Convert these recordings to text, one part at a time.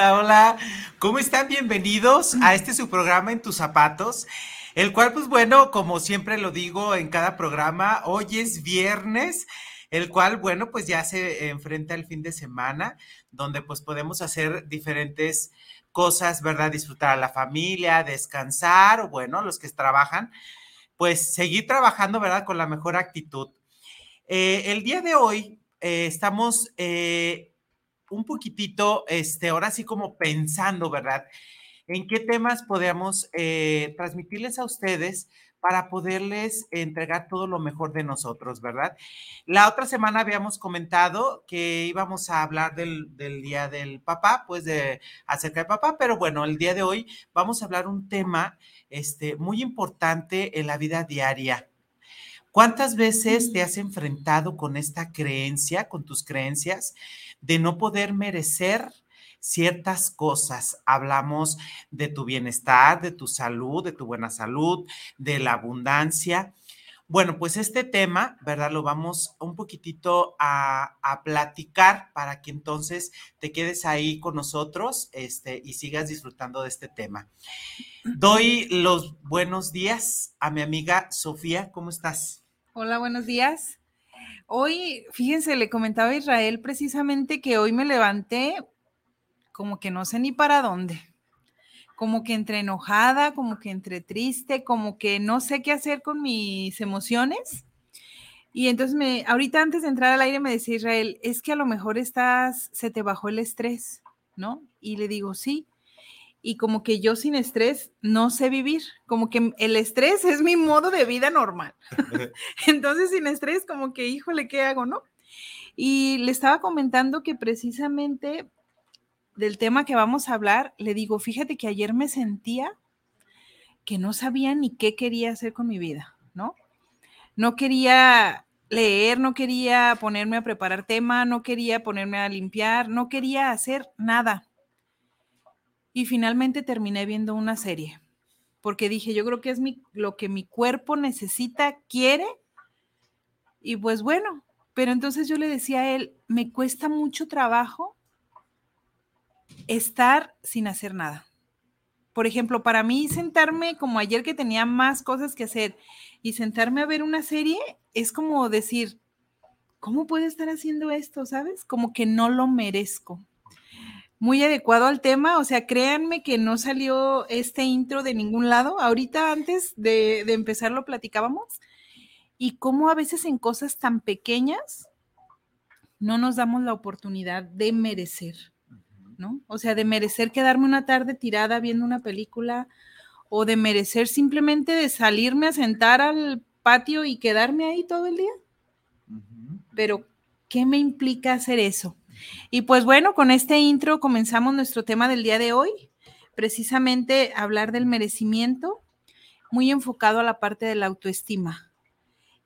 Hola, hola. ¿Cómo están? Bienvenidos a este su programa En tus zapatos. El cual, pues bueno, como siempre lo digo en cada programa, hoy es viernes, el cual, bueno, pues ya se enfrenta el fin de semana, donde pues podemos hacer diferentes cosas, ¿verdad? Disfrutar a la familia, descansar, o bueno, los que trabajan, pues seguir trabajando, ¿verdad? Con la mejor actitud. Eh, el día de hoy eh, estamos eh, un poquitito, este, ahora sí como pensando, ¿verdad? En qué temas podemos eh, transmitirles a ustedes para poderles entregar todo lo mejor de nosotros, ¿verdad? La otra semana habíamos comentado que íbamos a hablar del, Día del Papá, pues de acerca del papá, pero bueno, el día de hoy vamos a hablar un tema este, muy importante en la vida diaria. ¿Cuántas veces te has enfrentado con esta creencia, con tus creencias? de no poder merecer ciertas cosas. Hablamos de tu bienestar, de tu salud, de tu buena salud, de la abundancia. Bueno, pues este tema, ¿verdad? Lo vamos un poquitito a, platicar para que entonces te quedes ahí con nosotros este, y sigas disfrutando de este tema. Doy los buenos días a mi amiga Sofía. ¿Cómo estás? Hola, buenos días. Hoy, fíjense, le comentaba a Israel precisamente que hoy me levanté como que no sé ni para dónde, como que entre enojada, como que entre triste, como que no sé qué hacer con mis emociones. Y entonces me, ahorita antes de entrar al aire me decía Israel, es que a lo mejor estás, se te bajó el estrés, ¿no? Y le digo, sí, y como que yo sin estrés no sé vivir, como que el estrés es mi modo de vida normal. Entonces sin estrés como que, híjole, ¿qué hago, no? Y le estaba comentando que precisamente del tema que vamos a hablar, le digo, fíjate que ayer me sentía que no sabía ni qué quería hacer con mi vida, ¿no? No quería leer, no quería ponerme a preparar tema, no quería ponerme a limpiar, no quería hacer nada y finalmente terminé viendo una serie, porque dije, yo creo que es mi, lo que mi cuerpo necesita, quiere, y pues bueno, pero entonces yo le decía a él, me cuesta mucho trabajo estar sin hacer nada. Por ejemplo, para mí sentarme como ayer que tenía más cosas que hacer y sentarme a ver una serie es como decir, ¿cómo puedo estar haciendo esto? ¿Sabes? Como que no lo merezco muy adecuado al tema. O sea, créanme que no salió este intro de ningún lado. Ahorita antes de, de empezar lo platicábamos. Y cómo a veces en cosas tan pequeñas no nos damos la oportunidad de merecer, ¿no? O sea, de merecer quedarme una tarde tirada viendo una película o de merecer simplemente de salirme a sentar al patio y quedarme ahí todo el día. Pero, ¿qué me implica hacer eso? Y pues bueno, con este intro comenzamos nuestro tema del día de hoy, precisamente hablar del merecimiento, muy enfocado a la parte de la autoestima.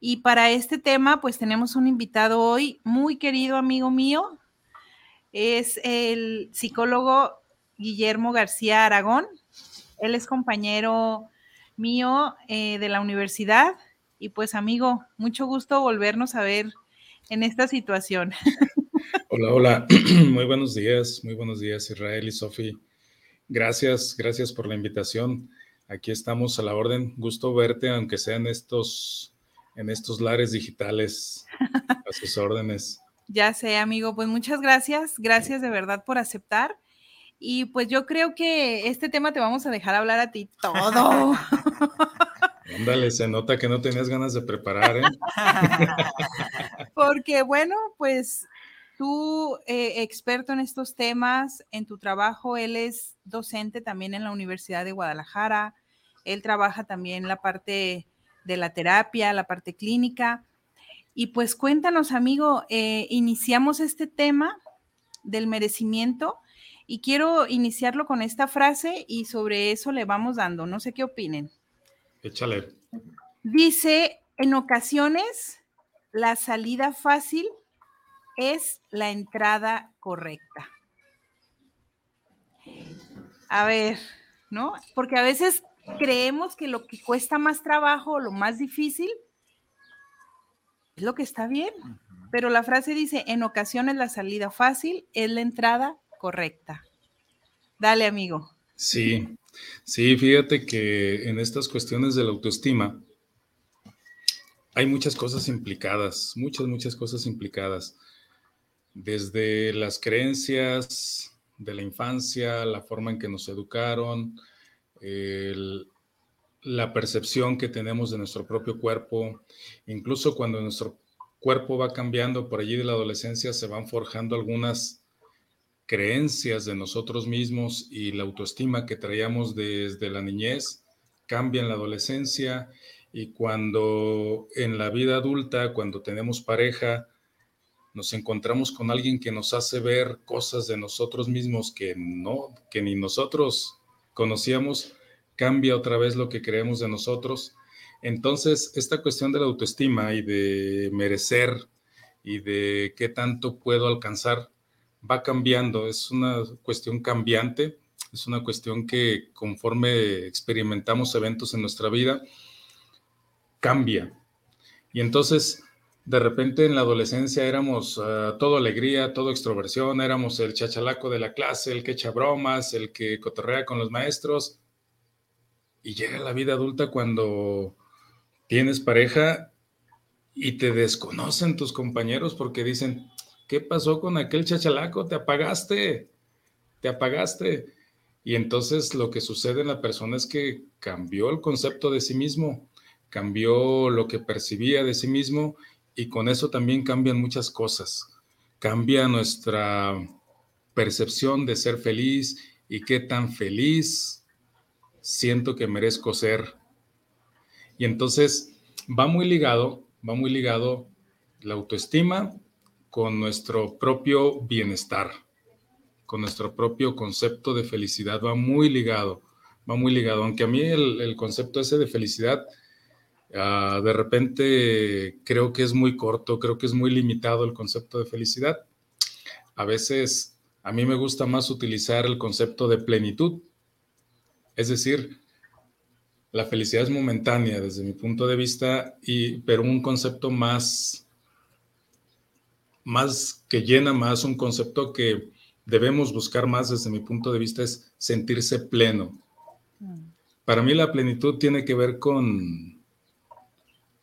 Y para este tema, pues tenemos un invitado hoy, muy querido amigo mío, es el psicólogo Guillermo García Aragón. Él es compañero mío eh, de la universidad y pues amigo, mucho gusto volvernos a ver en esta situación. Hola, hola, muy buenos días, muy buenos días Israel y Sofi. Gracias, gracias por la invitación. Aquí estamos a la orden. Gusto verte, aunque sea en estos, en estos lares digitales, a sus órdenes. Ya sé, amigo, pues muchas gracias, gracias de verdad por aceptar. Y pues yo creo que este tema te vamos a dejar hablar a ti todo. Ándale, se nota que no tenías ganas de preparar, ¿eh? Porque, bueno, pues tú, eh, experto en estos temas, en tu trabajo, él es docente también en la Universidad de Guadalajara, él trabaja también la parte de la terapia, la parte clínica. Y pues cuéntanos, amigo, eh, iniciamos este tema del merecimiento y quiero iniciarlo con esta frase y sobre eso le vamos dando. No sé qué opinen. Échale. Dice, en ocasiones la salida fácil es la entrada correcta. A ver, ¿no? Porque a veces creemos que lo que cuesta más trabajo, lo más difícil, es lo que está bien. Pero la frase dice, en ocasiones la salida fácil es la entrada correcta. Dale, amigo. Sí, sí, fíjate que en estas cuestiones de la autoestima hay muchas cosas implicadas, muchas, muchas cosas implicadas. Desde las creencias de la infancia, la forma en que nos educaron, la percepción que tenemos de nuestro propio cuerpo, incluso cuando nuestro cuerpo va cambiando por allí de la adolescencia, se van forjando algunas creencias de nosotros mismos y la autoestima que traíamos desde la niñez cambia en la adolescencia. Y cuando en la vida adulta, cuando tenemos pareja, nos encontramos con alguien que nos hace ver cosas de nosotros mismos que no, que ni nosotros conocíamos, cambia otra vez lo que creemos de nosotros. Entonces, esta cuestión de la autoestima y de merecer y de qué tanto puedo alcanzar va cambiando, es una cuestión cambiante, es una cuestión que conforme experimentamos eventos en nuestra vida, cambia. Y entonces, de repente en la adolescencia éramos uh, todo alegría, todo extroversión, éramos el chachalaco de la clase, el que echa bromas, el que cotorrea con los maestros. Y llega la vida adulta cuando tienes pareja y te desconocen tus compañeros porque dicen, ¿qué pasó con aquel chachalaco? Te apagaste, te apagaste. Y entonces lo que sucede en la persona es que cambió el concepto de sí mismo, cambió lo que percibía de sí mismo y con eso también cambian muchas cosas. Cambia nuestra percepción de ser feliz y qué tan feliz siento que merezco ser. Y entonces va muy ligado, va muy ligado la autoestima con nuestro propio bienestar, con nuestro propio concepto de felicidad. Va muy ligado, va muy ligado. Aunque a mí el, concepto ese de felicidad, ah, de repente creo que es muy corto, creo que es muy limitado el concepto de felicidad. A veces a mí me gusta más utilizar el concepto de plenitud. Es decir, la felicidad es momentánea desde mi punto de vista, y, pero un concepto más más que llena más, un concepto que debemos buscar más desde mi punto de vista es sentirse pleno. Mm. Para mí la plenitud tiene que ver con,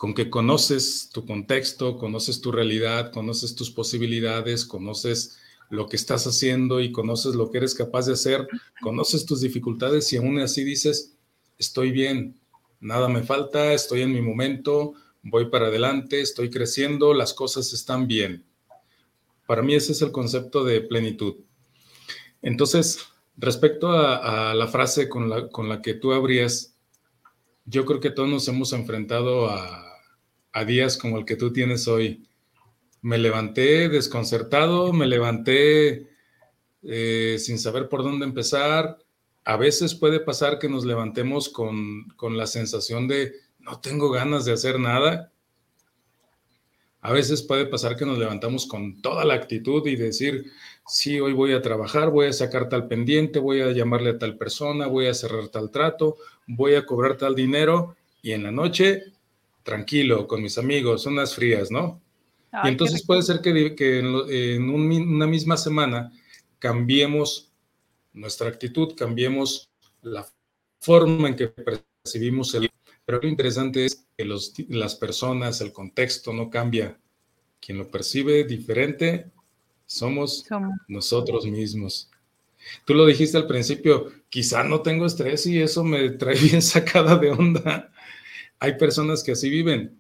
con que conoces tu contexto, conoces tu realidad, conoces tus posibilidades, conoces lo que estás haciendo y conoces lo que eres capaz de hacer, conoces tus dificultades y aún así dices, estoy bien, nada me falta, estoy en mi momento, voy para adelante, estoy creciendo, las cosas están bien. Para mí ese es el concepto de plenitud. Entonces, respecto a, la frase con la, con la, que tú abrías, yo creo que todos nos hemos enfrentado a, días como el que tú tienes hoy. Me levanté desconcertado, me levanté eh, sin saber por dónde empezar. A veces puede pasar que nos levantemos con, con la sensación de no tengo ganas de hacer nada a veces puede pasar que nos levantamos con toda la actitud y decir, sí, hoy voy a trabajar, voy a sacar tal pendiente, voy a llamarle a tal persona, voy a cerrar tal trato, voy a cobrar tal dinero y en la noche, tranquilo, con mis amigos, unas frías, ¿no? y entonces puede ser que, en, una misma semana cambiemos nuestra actitud, cambiemos la forma en que percibimos el pero lo interesante es que las personas, el contexto no cambia. Quien lo percibe diferente somos, nosotros mismos. Tú lo dijiste al principio, quizá no tengo estrés y eso me trae bien sacada de onda. Hay personas que así viven.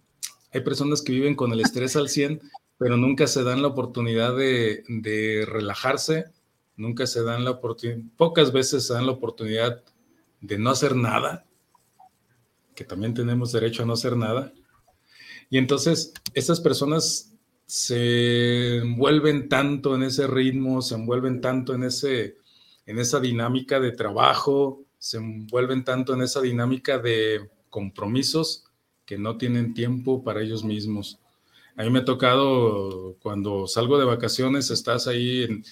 Hay personas que viven con el estrés al 100, pero nunca se dan la oportunidad de, relajarse, nunca se dan la oportunidad, pocas veces se dan la oportunidad de no hacer nada, que también tenemos derecho a no hacer nada. Y entonces, estas personas se envuelven tanto en ese ritmo, se envuelven tanto en, ese, en esa dinámica de trabajo, se envuelven tanto en esa dinámica de compromisos que no tienen tiempo para ellos mismos. A mí me ha tocado cuando salgo de vacaciones, estás ahí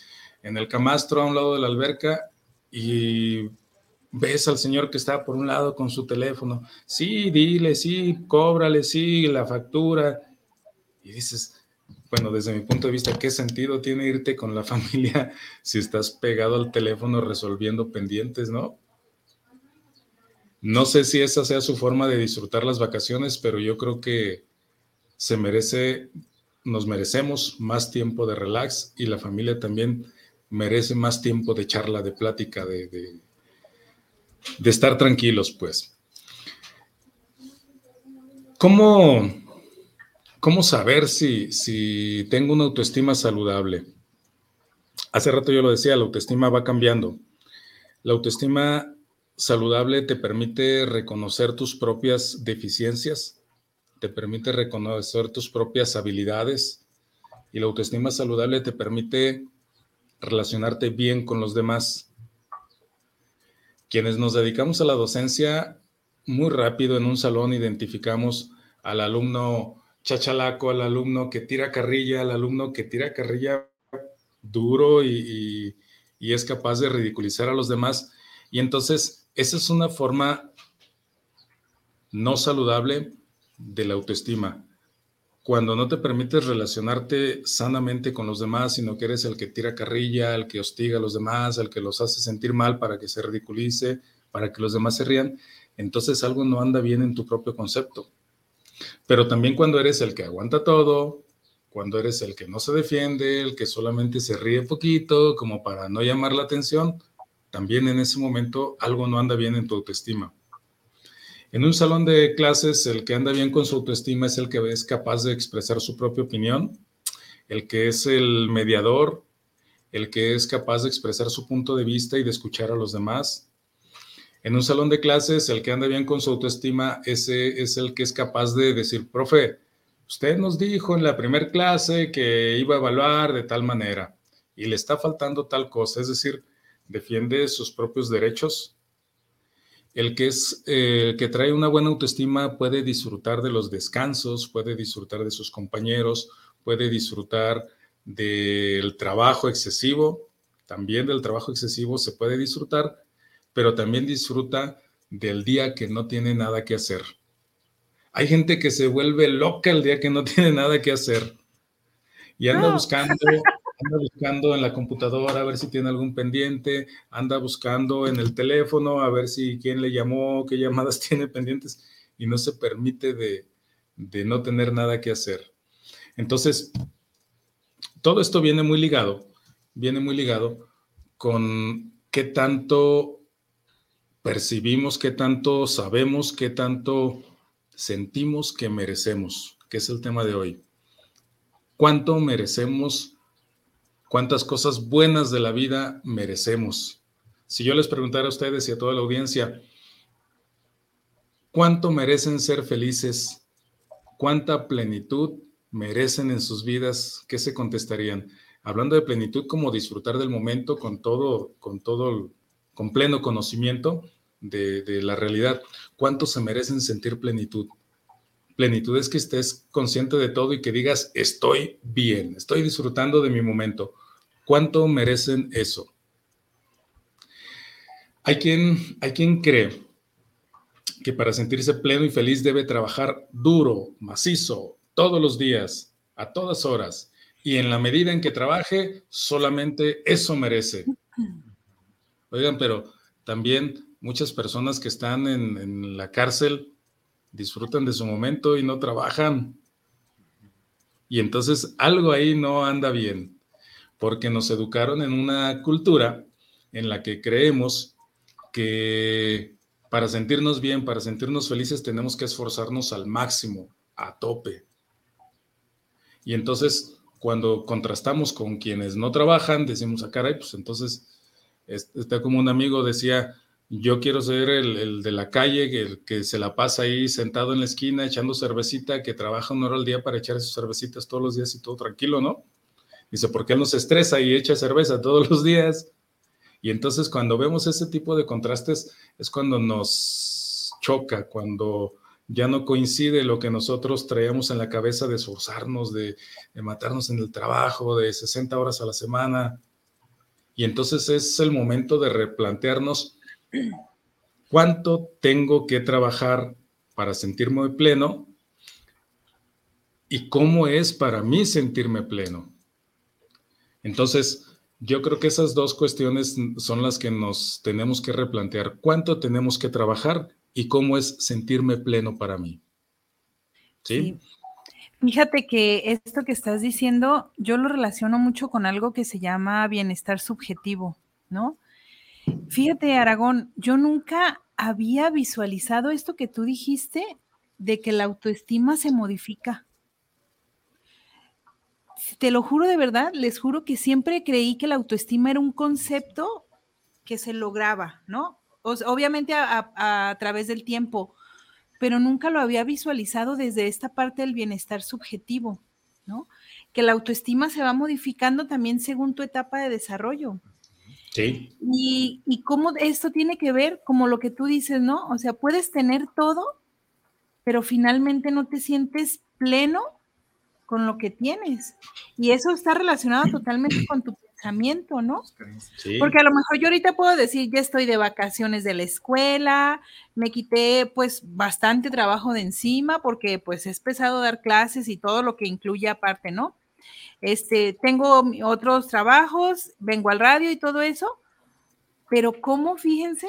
en, el camastro a un lado de la alberca y ves al señor que está por un lado con su teléfono. Sí, dile, sí, cóbrale, sí, la factura. Y dices, bueno, desde mi punto de vista, ¿qué sentido tiene irte con la familia si estás pegado al teléfono resolviendo pendientes, no? No sé si esa sea su forma de disfrutar las vacaciones, pero yo creo que se merece, nos merecemos más tiempo de relax y la familia también merece más tiempo de charla, de plática, de, de, estar tranquilos, pues. ¿Cómo, cómo saber si, si tengo una autoestima saludable? Hace rato yo lo decía, la autoestima va cambiando. La autoestima saludable te permite reconocer tus propias deficiencias, te permite reconocer tus propias habilidades y la autoestima saludable te permite relacionarte bien con los demás. Quienes nos dedicamos a la docencia, muy rápido en un salón identificamos al alumno chachalaco, al alumno que tira carrilla, al alumno que tira carrilla duro y, y es capaz de ridiculizar a los demás. Y entonces, esa es una forma no saludable de la autoestima cuando no te permites relacionarte sanamente con los demás, sino que eres el que tira carrilla, el que hostiga a los demás, el que los hace sentir mal para que se ridiculice, para que los demás se rían, entonces algo no anda bien en tu propio concepto. Pero también cuando eres el que aguanta todo, cuando eres el que no se defiende, el que solamente se ríe poquito, como para no llamar la atención, también en ese momento algo no anda bien en tu autoestima. En un salón de clases, el que anda bien con su autoestima es el que es capaz de expresar su propia opinión, el que es el mediador, el que es capaz de expresar su punto de vista y de escuchar a los demás. En un salón de clases, el que anda bien con su autoestima, ese es el que es capaz de decir, profe, usted nos dijo en la primera clase que iba a evaluar de tal manera y le está faltando tal cosa, es decir, defiende sus propios derechos, el que es eh, que trae una buena autoestima puede disfrutar de los descansos, puede disfrutar de sus compañeros, puede disfrutar del trabajo excesivo, también del trabajo excesivo se puede disfrutar, pero también disfruta del día que no tiene nada que hacer. Hay gente que se vuelve loca el día que no tiene nada que hacer y anda buscando anda buscando en la computadora a ver si tiene algún pendiente, anda buscando en el teléfono a ver si quién le llamó, qué llamadas tiene pendientes y no se permite de, de no tener nada que hacer. Entonces, todo esto viene muy ligado, viene muy ligado con qué tanto percibimos, qué tanto sabemos, qué tanto sentimos que merecemos, que es el tema de hoy. ¿Cuánto merecemos cuántas cosas buenas de la vida merecemos. Si yo les preguntara a ustedes y a toda la audiencia, ¿cuánto merecen ser felices? ¿Cuánta plenitud merecen en sus vidas? ¿Qué se contestarían? Hablando de plenitud como disfrutar del momento con todo, con todo, con pleno conocimiento de, de la realidad. ¿Cuánto se merecen sentir plenitud? Plenitud es que estés consciente de todo y que digas, estoy bien, estoy disfrutando de mi momento. ¿Cuánto merecen eso? Hay quien, hay quien cree que para sentirse pleno y feliz debe trabajar duro, macizo, todos los días, a todas horas, y en la medida en que trabaje, solamente eso merece. Oigan, pero también muchas personas que están en, en la cárcel disfrutan de su momento y no trabajan. Y entonces algo ahí no anda bien, porque nos educaron en una cultura en la que creemos que para sentirnos bien, para sentirnos felices, tenemos que esforzarnos al máximo, a tope. Y entonces, cuando contrastamos con quienes no trabajan, decimos, a ah, caray, pues entonces, está como un amigo decía, yo quiero ser el, de la calle, el que se la pasa ahí sentado en la esquina echando cervecita, que trabaja una hora al día para echar sus cervecitas todos los días y todo tranquilo, ¿no? Dice, ¿por qué él no se estresa y echa cerveza todos los días? Y entonces cuando vemos ese tipo de contrastes es cuando nos choca, cuando ya no coincide lo que nosotros traíamos en la cabeza de esforzarnos, de, de matarnos en el trabajo, de 60 horas a la semana. Y entonces es el momento de replantearnos cuánto tengo que trabajar para sentirme pleno y cómo es para mí sentirme pleno. Entonces, yo creo que esas dos cuestiones son las que nos tenemos que replantear. ¿Cuánto tenemos que trabajar y cómo es sentirme pleno para mí? ¿Sí? Fíjate que esto que estás diciendo, yo lo relaciono mucho con algo que se llama bienestar subjetivo, ¿no? Fíjate, Aragón, yo nunca había visualizado esto que tú dijiste de que la autoestima se modifica te lo juro de verdad, les juro que siempre creí que la autoestima era un concepto que se lograba, ¿no? obviamente a, través del tiempo, pero nunca lo había visualizado desde esta parte del bienestar subjetivo, ¿no? Que la autoestima se va modificando también según tu etapa de desarrollo. Sí. Y, y cómo esto tiene que ver, como lo que tú dices, ¿no? O sea, puedes tener todo, pero finalmente no te sientes pleno con lo que tienes. Y eso está relacionado totalmente con tu pensamiento, ¿no? Porque a lo mejor yo ahorita puedo decir, ya estoy de vacaciones de la escuela, me quité pues bastante trabajo de encima porque pues es pesado dar clases y todo lo que incluye aparte, ¿no? Este, tengo otros trabajos, vengo al radio y todo eso, pero ¿cómo, fíjense,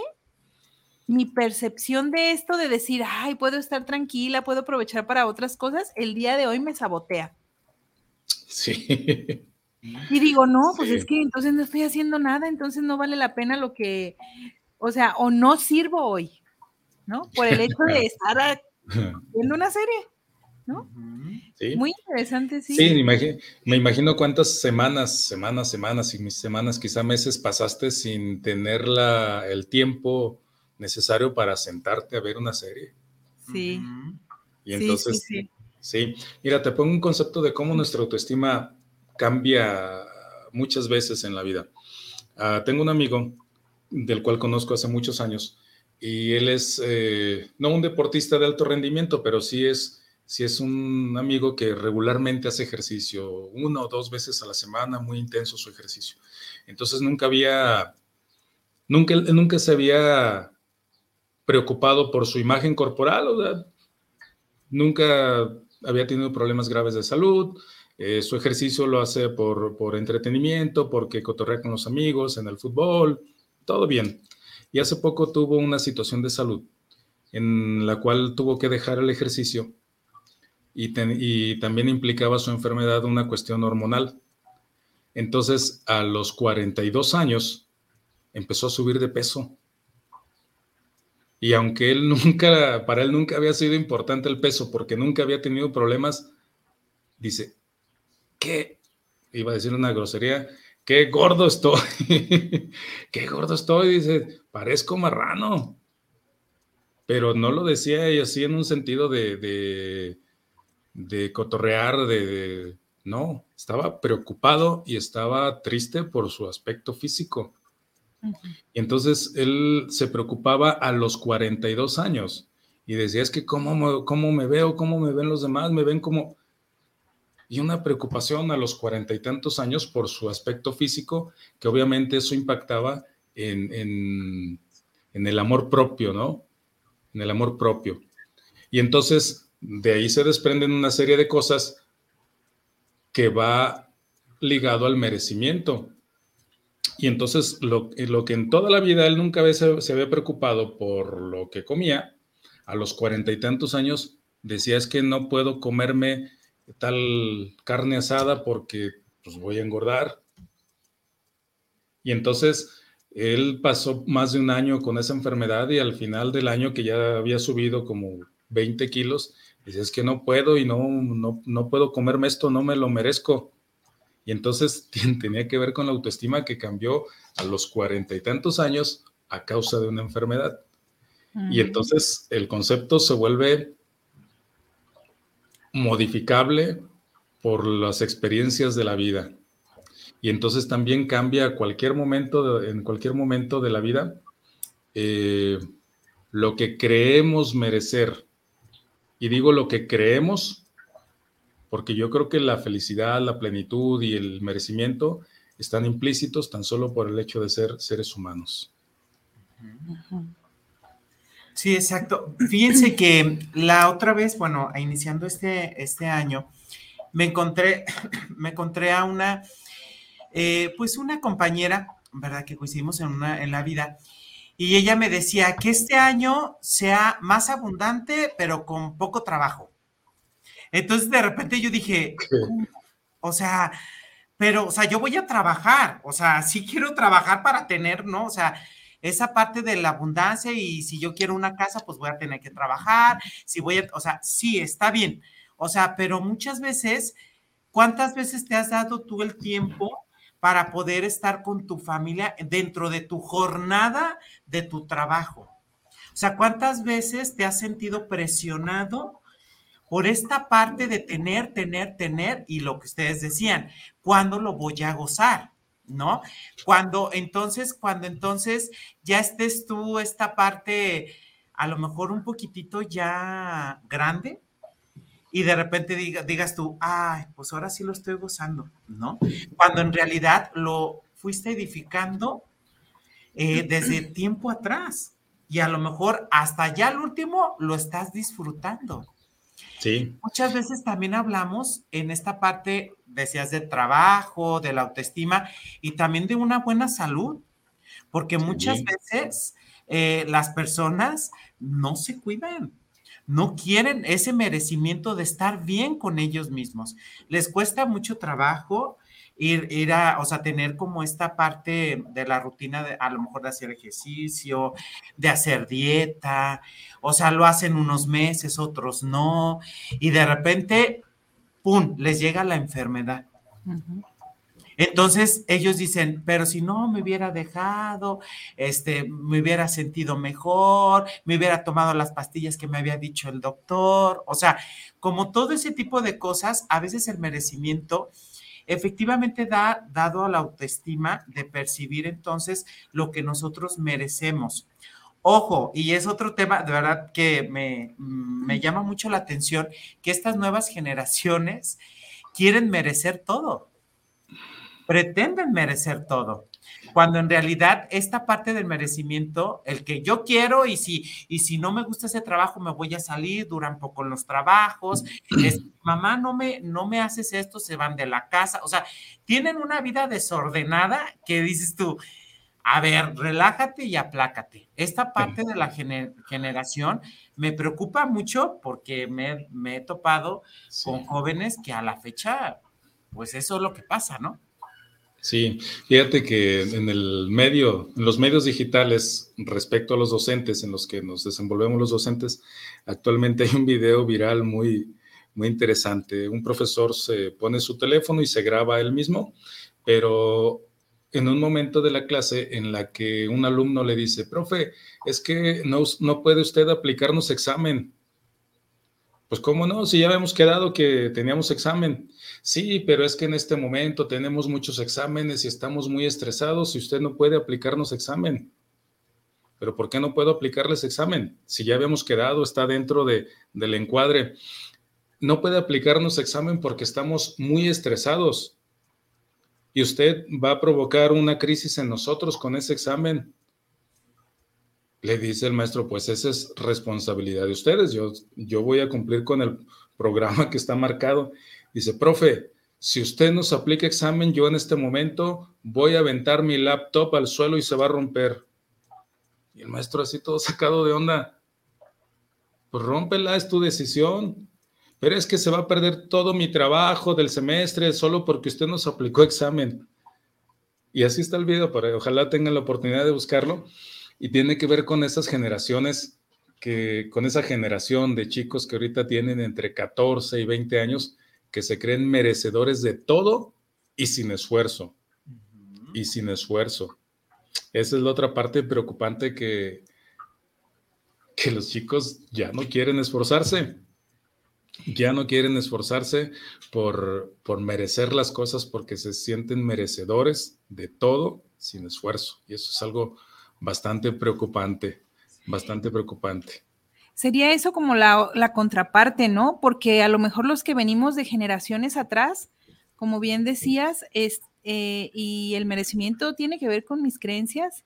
mi percepción de esto, de decir, ay, puedo estar tranquila, puedo aprovechar para otras cosas, el día de hoy me sabotea. Sí. Y digo, no, pues es que entonces no estoy haciendo nada, entonces no vale la pena lo que, o sea, o no sirvo hoy, ¿no? Por el hecho de estar viendo una serie, ¿no? Sí. Muy interesante, sí. Sí, me imagino, cuántas semanas, semanas, semanas y mis semanas, quizá meses pasaste sin tener el tiempo necesario para sentarte a ver una serie. Sí. Y entonces, sí, mira, te pongo un concepto de cómo nuestra autoestima cambia muchas veces en la vida. Ah, tengo un amigo del cual conozco hace muchos años y él es eh, no un deportista de alto rendimiento, pero sí es, sí es un amigo que regularmente hace ejercicio, una o dos veces a la semana, muy intenso su ejercicio. Entonces nunca había, nunca, nunca se había preocupado por su imagen corporal, sea, nunca había tenido problemas graves de salud, eh, su ejercicio lo hace por, por entretenimiento, porque cotorrea con los amigos en el fútbol, todo bien. Y hace poco tuvo una situación de salud en la cual tuvo que dejar el ejercicio y, también implicaba su enfermedad una cuestión hormonal. Entonces, a los 42 años, empezó a subir de peso y aunque él nunca, para él nunca había sido importante el peso porque nunca había tenido problemas, dice, ¿qué? Iba a decir una grosería, qué gordo estoy, qué gordo estoy, dice, parezco marrano. Pero no lo decía así en un sentido de, de cotorrear, de, no, estaba preocupado y estaba triste por su aspecto físico. Y entonces él se preocupaba a los 42 años y decía, es que cómo me, cómo me veo, cómo me ven los demás, me ven como... Y una preocupación a los cuarenta y tantos años por su aspecto físico, que obviamente eso impactaba en, en, en el amor propio, ¿no? En el amor propio. Y entonces de ahí se desprenden una serie de cosas que va ligado al merecimiento. Y entonces lo, lo, que en toda la vida él nunca se, se había preocupado por lo que comía, a los cuarenta y tantos años decía es que no puedo comerme tal carne asada porque pues, voy a engordar. Y entonces Él pasó más de un año con esa enfermedad y al final del año que ya había subido como 20 kilos, dice, es que no puedo y no, no, no puedo comerme esto, no me lo merezco. Y entonces tenía que ver con la autoestima que cambió a los cuarenta y tantos años a causa de una enfermedad. Y entonces el concepto se vuelve modificable por las experiencias de la vida. Y entonces también cambia cualquier momento, en cualquier momento de la vida, eh, lo que creemos merecer. Y digo lo que creemos, porque yo creo que la felicidad, la plenitud y el merecimiento están implícitos tan solo por el hecho de ser seres humanos. Sí, exacto. Fíjense que la otra vez, bueno, iniciando este, este año, me encontré, me encontré a una, eh, pues una compañera, ¿verdad? Que coincidimos en, una, en la vida. Y ella me decía que este año sea más abundante, pero con poco trabajo. Entonces, de repente yo dije, o sea, pero, o sea, yo voy a trabajar, o sea, sí quiero trabajar para tener, ¿no? O sea, esa parte de la abundancia y si yo quiero una casa, pues voy a tener que trabajar, si voy a, o sea, sí, está bien, o sea, pero muchas veces, ¿cuántas veces te has dado tú el tiempo para poder estar con tu familia dentro de tu jornada de tu trabajo? O sea, ¿cuántas veces te has sentido presionado por esta parte de tener, tener, tener y lo que ustedes decían, ¿cuándo lo voy a gozar? ¿no? Cuando entonces, cuando entonces ya estés tú esta parte a lo mejor un poquitito ya grande y de repente digas tú, ay, pues ahora sí lo estoy gozando, ¿no? Cuando en realidad lo fuiste edificando eh, desde tiempo atrás y a lo mejor hasta ya el último lo estás disfrutando. Sí. Muchas veces también hablamos en esta parte, decías, de trabajo, de la autoestima y también de una buena salud, porque muchas veces eh, las personas no se cuidan, no quieren ese merecimiento de estar bien con ellos mismos. Les cuesta mucho trabajo ir, a, o sea, tener como esta parte de la rutina de a lo mejor de hacer ejercicio, de hacer dieta, o sea, lo hacen unos meses, otros no, y de repente, ¡pum!, les llega la enfermedad. Entonces ellos dicen, pero si no me hubiera dejado, este, me hubiera sentido mejor, me hubiera tomado las pastillas que me había dicho el doctor. O sea, como todo ese tipo de cosas, a veces el merecimiento efectivamente da dado a la autoestima de percibir entonces lo que nosotros merecemos. Ojo, y es otro tema de verdad que me, me llama mucho la atención, que estas nuevas generaciones quieren merecer todo, pretenden merecer todo cuando en realidad esta parte del merecimiento, el que yo quiero y si, y si no me gusta ese trabajo me voy a salir, duran poco los trabajos, es, mamá no me, no me haces esto, se van de la casa, o sea, tienen una vida desordenada que dices tú, a ver, relájate y aplácate. Esta parte de la generación me preocupa mucho porque me, he topado con jóvenes que a la fecha, pues eso es lo que pasa, ¿no? Sí, fíjate que en el medio, en los medios digitales, respecto a los docentes, en los que nos desenvolvemos los docentes, actualmente hay un video viral muy, muy interesante. Un profesor se pone su teléfono y se graba él mismo, pero en un momento de la clase en la que un alumno le dice, profe, es que no, no puede usted aplicarnos examen. Pues cómo no, si ya habíamos quedado que teníamos examen. Sí, pero es que en este momento tenemos muchos exámenes y estamos muy estresados y usted no puede aplicarnos examen. Pero ¿por qué no puedo aplicarles examen? Si ya habíamos quedado, está dentro de, del encuadre. No puede aplicarnos examen porque estamos muy estresados. Y usted va a provocar una crisis en nosotros con ese examen. Le dice el maestro, pues esa es responsabilidad de ustedes. Yo, yo voy a cumplir con el programa que está marcado Dice, profe, si usted nos aplica examen, yo en este momento voy a aventar mi laptop al suelo y se va a romper. Y el maestro así todo sacado de onda. Pues rómpela, es tu decisión. Pero es que se va a perder todo mi trabajo del semestre solo porque usted nos aplicó examen. Y así está el video, para, ojalá tengan la oportunidad de buscarlo. Y tiene que ver con esas generaciones, que, con esa generación de chicos que ahorita tienen entre 14 y 20 años, que se creen merecedores de todo y sin esfuerzo. Y sin esfuerzo. Esa es la otra parte preocupante que, que los chicos ya no quieren esforzarse. Ya no quieren esforzarse por, por merecer las cosas porque se sienten merecedores de todo sin esfuerzo. Y eso es algo bastante preocupante, bastante preocupante. Sería eso como la, contraparte, ¿no? Porque a lo mejor los que venimos de generaciones atrás, como bien decías, eh, y el merecimiento tiene que ver con mis creencias,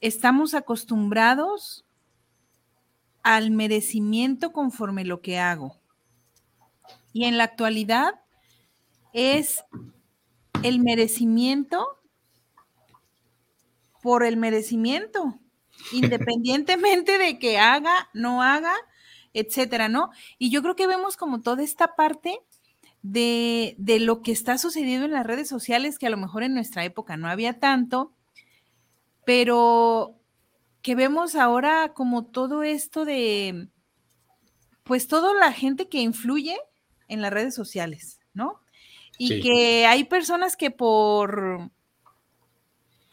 estamos acostumbrados al merecimiento conforme lo que hago. Y en la actualidad es el merecimiento por el merecimiento, independientemente de que haga, no haga, etcétera, ¿no? Y yo creo que vemos como toda esta parte de, de, lo que está sucediendo en las redes sociales, que a lo mejor en nuestra época no había tanto, pero que vemos ahora como todo esto de, pues toda la gente que influye en las redes sociales, ¿no? Y que hay personas que por,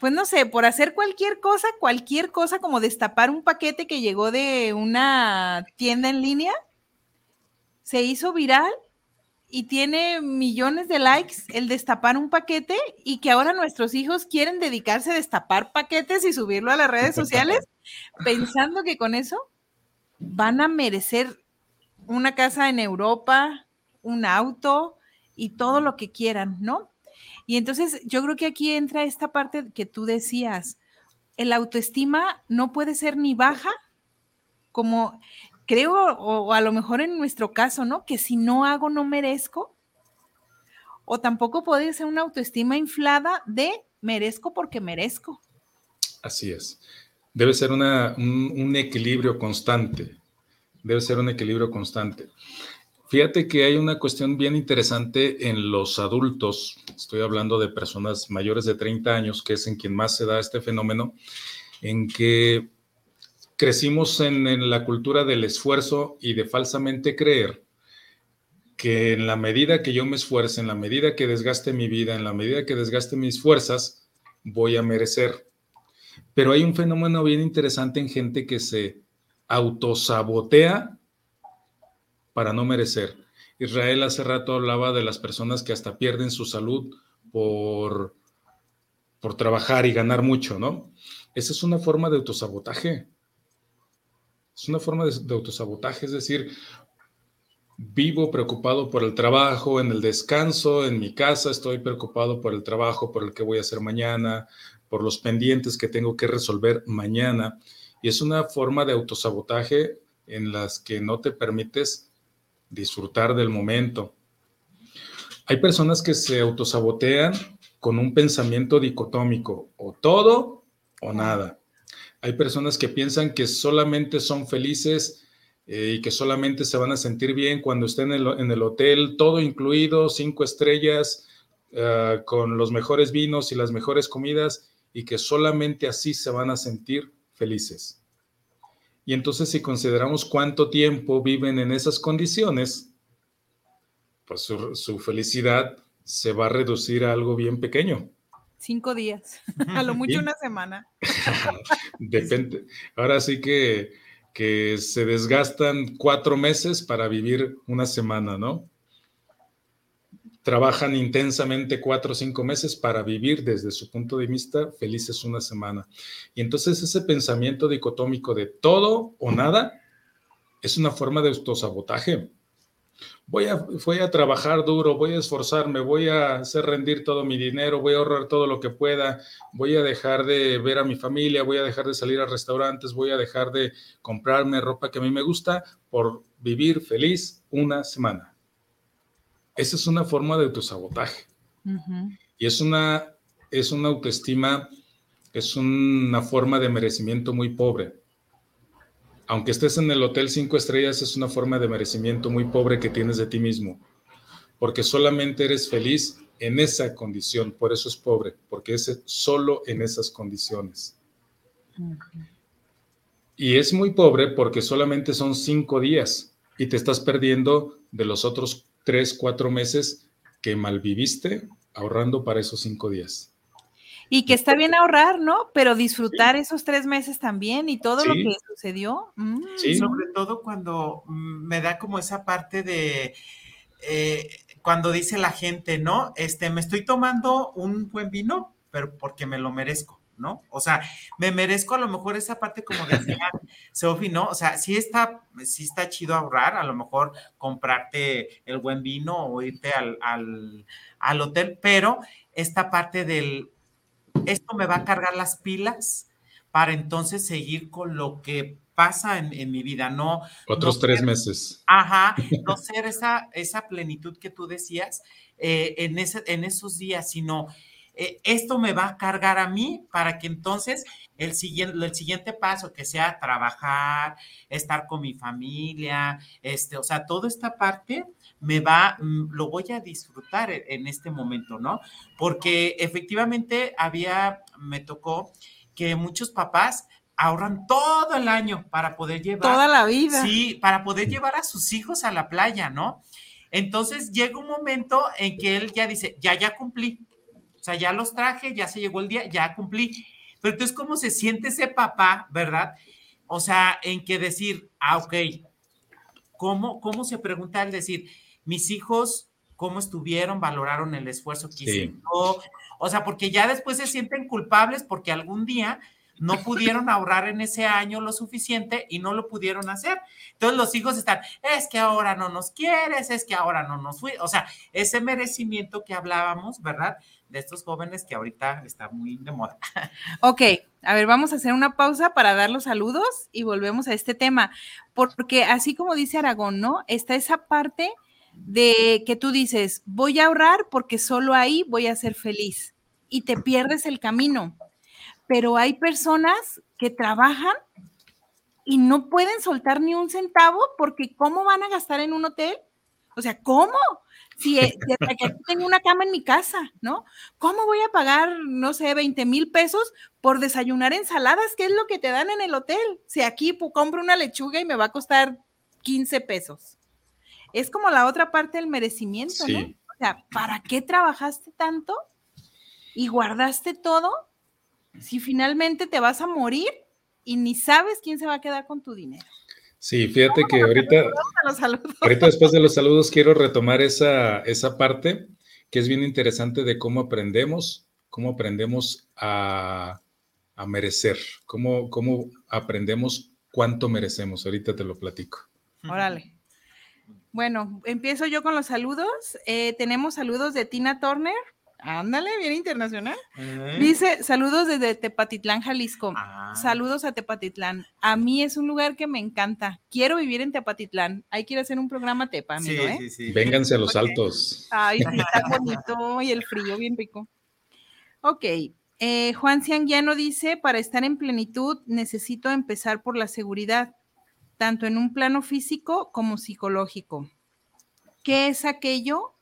pues no sé, por hacer cualquier cosa, cualquier cosa como destapar un paquete que llegó de una tienda en línea, se hizo viral y tiene millones de likes el destapar un paquete y que ahora nuestros hijos quieren dedicarse a destapar paquetes y subirlo a las redes sociales pensando que con eso van a merecer una casa en Europa, un auto y todo lo que quieran, ¿no? Y entonces yo creo que aquí entra esta parte que tú decías, el autoestima no puede ser ni baja como creo, o, a lo mejor en nuestro caso, ¿no? Que si no hago, no merezco. O tampoco puede ser una autoestima inflada de merezco porque merezco. Así es. Debe ser un equilibrio constante. Debe ser un equilibrio constante. Fíjate que hay una cuestión bien interesante en los adultos, estoy hablando de personas mayores de 30 años, que es en quien más se da este fenómeno, en que crecimos en, la cultura del esfuerzo y de falsamente creer que en la medida que yo me esfuerce, en la medida que desgaste mi vida, en la medida que desgaste mis fuerzas, voy a merecer. Pero hay un fenómeno bien interesante en gente que se autosabotea para no merecer. Israel hace rato hablaba de las personas que hasta pierden su salud por, por trabajar y ganar mucho, ¿no? Esa es una forma de autosabotaje. Es una forma de, autosabotaje, es decir, vivo preocupado por el trabajo, en el descanso, en mi casa estoy preocupado por el trabajo, por el que voy a hacer mañana, por los pendientes que tengo que resolver mañana. Y es una forma de autosabotaje en las que no te permites disfrutar del momento. Hay personas que se autosabotean con un pensamiento dicotómico, o todo o nada. Hay personas que piensan que solamente son felices eh, y que solamente se van a sentir bien cuando estén en el, hotel, todo incluido, cinco estrellas, ah, con los mejores vinos y las mejores comidas, y que solamente así se van a sentir felices. Y entonces si consideramos cuánto tiempo viven en esas condiciones, pues su felicidad se va a reducir a algo bien pequeño. Cinco días, a lo mucho una semana. Depende. Ahora sí que, que se desgastan cuatro meses para vivir una semana, ¿no? Trabajan intensamente cuatro o cinco meses para vivir desde su punto de vista felices una semana. Y entonces ese pensamiento dicotómico de todo o nada es una forma de autosabotaje voy a, voy a trabajar duro, voy a esforzarme, voy a hacer rendir todo mi dinero, voy a ahorrar todo lo que pueda, voy a dejar de ver a mi familia, voy a dejar de salir a restaurantes, voy a dejar de comprarme ropa que a mí me gusta por vivir feliz una semana. Esa es una forma de autosabotaje. Y es una, es una autoestima, es una forma de merecimiento muy pobre aunque estés en el hotel cinco estrellas, es una forma de merecimiento muy pobre que tienes de ti mismo, porque solamente eres feliz en esa condición, por eso es pobre, porque es solo en esas condiciones. Y es muy pobre porque solamente son cinco días y te estás perdiendo de los otros tres, cuatro meses que malviviste ahorrando para esos cinco días. Y que está bien ahorrar, ¿no? Pero disfrutar esos tres meses también y todo lo que sucedió. Mm. Sí. Sobre todo cuando mm, me da como esa parte de eh, cuando dice la gente, ¿no? Este, me estoy tomando un buen vino, pero porque me lo merezco. ¿No? O sea, me merezco a lo mejor esa parte como de Sofi, ¿no? O sea, sí está, sí está chido ahorrar, a lo mejor comprarte el buen vino o irte al, al hotel, pero esta parte del esto me va a cargar las pilas para entonces seguir con lo que pasa en, mi vida, no. Otros tres meses. Ajá, no ser esa, esa plenitud que tú decías eh, en, ese, en esos días, sino eh, esto me va a cargar a mí para que entonces el siguiente, el siguiente paso que sea trabajar, estar con mi familia, este, o sea, toda esta parte me va, mm, lo voy a disfrutar e, en este momento, ¿no? Porque efectivamente había, me tocó que muchos papás ahorran todo el año para poder llevar. Toda la vida. Sí, para poder llevar a sus hijos a la playa, ¿no? Entonces llega un momento en que él ya dice, ya, ya cumplí. O sea, ya los traje, ya se llegó el día, ya cumplí. Pero entonces, ¿cómo se siente ese papá, verdad? O sea, en que decir, ah, ok, ¿cómo, cómo se pregunta al decir, mis hijos, cómo estuvieron, valoraron el esfuerzo que hice O sea, porque ya después se sienten culpables porque algún día no pudieron ahorrar en ese año lo suficiente y no lo pudieron hacer. Entonces los hijos están, es que ahora no nos quieres, es que ahora no nos fui. O sea, ese merecimiento que hablábamos, ¿verdad? De estos jóvenes que ahorita está muy de moda. Ok, a ver, vamos a hacer una pausa para dar los saludos y volvemos a este tema, porque así como dice Aragón, ¿no? Está esa parte de que tú dices, voy a ahorrar porque solo ahí voy a ser feliz y te pierdes el camino. Pero hay personas que trabajan y no pueden soltar ni un centavo porque ¿cómo van a gastar en un hotel? O sea, ¿cómo? Si, eh, aquí tengo una cama en mi casa, ¿no? ¿Cómo voy a pagar, no sé, 20 mil pesos por desayunar ensaladas? ¿Qué es lo que te dan en el hotel? Si aquí compro una lechuga y me va a costar 15 pesos es como la otra parte del merecimiento, ¿no? O sea, ¿para qué trabajaste tanto y guardaste todo si finalmente te vas a morir y ni sabes quién se va a quedar con tu dinero? Sí, fíjate que ahorita, ahorita después de los saludos quiero retomar esa, esa parte que es bien interesante de cómo aprendemos, cómo aprendemos a, a merecer, cómo, cómo aprendemos cuánto merecemos. Ahorita te lo platico. Órale. Bueno, empiezo yo con los saludos. Eh, tenemos saludos de Tina Turner. Ándale, bien internacional. Eh. Dice, saludos desde Tepatitlán, Jalisco. Ah. Saludos a Tepatitlán. A mí es un lugar que me encanta. Quiero vivir en Tepatitlán. Hay que ir a hacer un programa Tepa, amigo, ¿eh? Sí, sí. Vénganse a los altos. Ay, sí, está bonito y el frío bien rico. Ok. Eh, Juan Cianguiano dice, para estar en plenitud necesito empezar por la seguridad tanto en un plano físico como psicológico. ¿Qué es aquello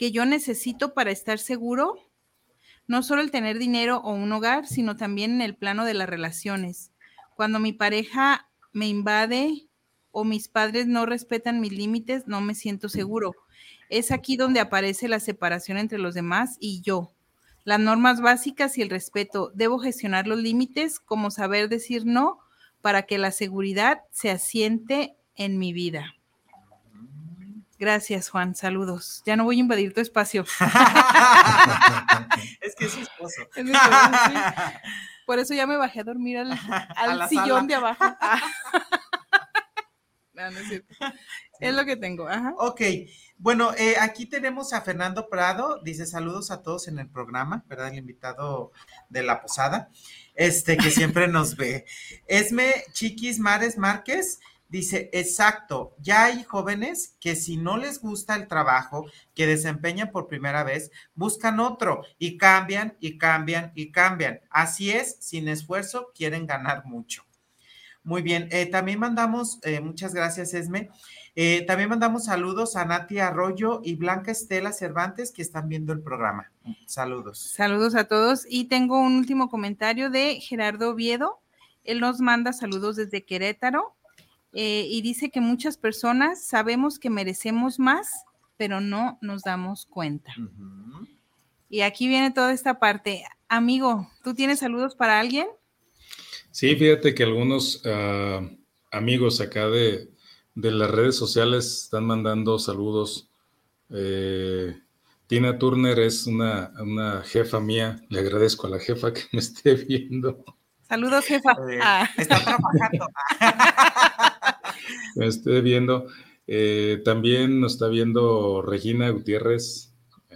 que yo necesito para estar seguro? No solo el tener dinero o un hogar, sino también en el plano de las relaciones. Cuando mi pareja me invade o mis padres no respetan mis límites, no me siento seguro. Es aquí donde aparece la separación entre los demás y yo. Las normas básicas y el respeto. Debo gestionar los límites, como saber decir no para que la seguridad se asiente en mi vida. Gracias, Juan. Saludos. Ya no voy a invadir tu espacio. es que es su esposo. Por eso ya me bajé a dormir al, sillón de abajo. es, lo que tengo. Ok. Bueno, eh, aquí tenemos a Fernando Prado. Dice saludos a todos en el programa, ¿verdad? El invitado de la posada este, que siempre nos ve. Esme Chiquis Mares Márquez dice, exacto, ya hay jóvenes que si no les gusta el trabajo que desempeñan por primera vez, buscan otro y cambian y cambian y cambian. Así es, sin esfuerzo quieren ganar mucho. Muy bien, eh, también mandamos, eh, muchas gracias Esme, eh, también mandamos saludos a Nati Arroyo y Blanca Estela Cervantes que están viendo el programa. Saludos. Saludos a todos y tengo un último comentario de Gerardo Oviedo. Él nos manda saludos desde Querétaro y dice que muchas personas sabemos que merecemos más, pero no nos damos cuenta. Y aquí viene toda esta parte. Amigo, ¿tú tienes saludos para alguien? Sí, fíjate que algunos ah, amigos acá de, las redes sociales están mandando saludos. Eh, Tina Turner es una, jefa mía. Le agradezco a la jefa que me esté viendo. Saludos, jefa. Eh, ah. Está trabajando. me esté viendo. Eh, también nos está viendo Regina Gutiérrez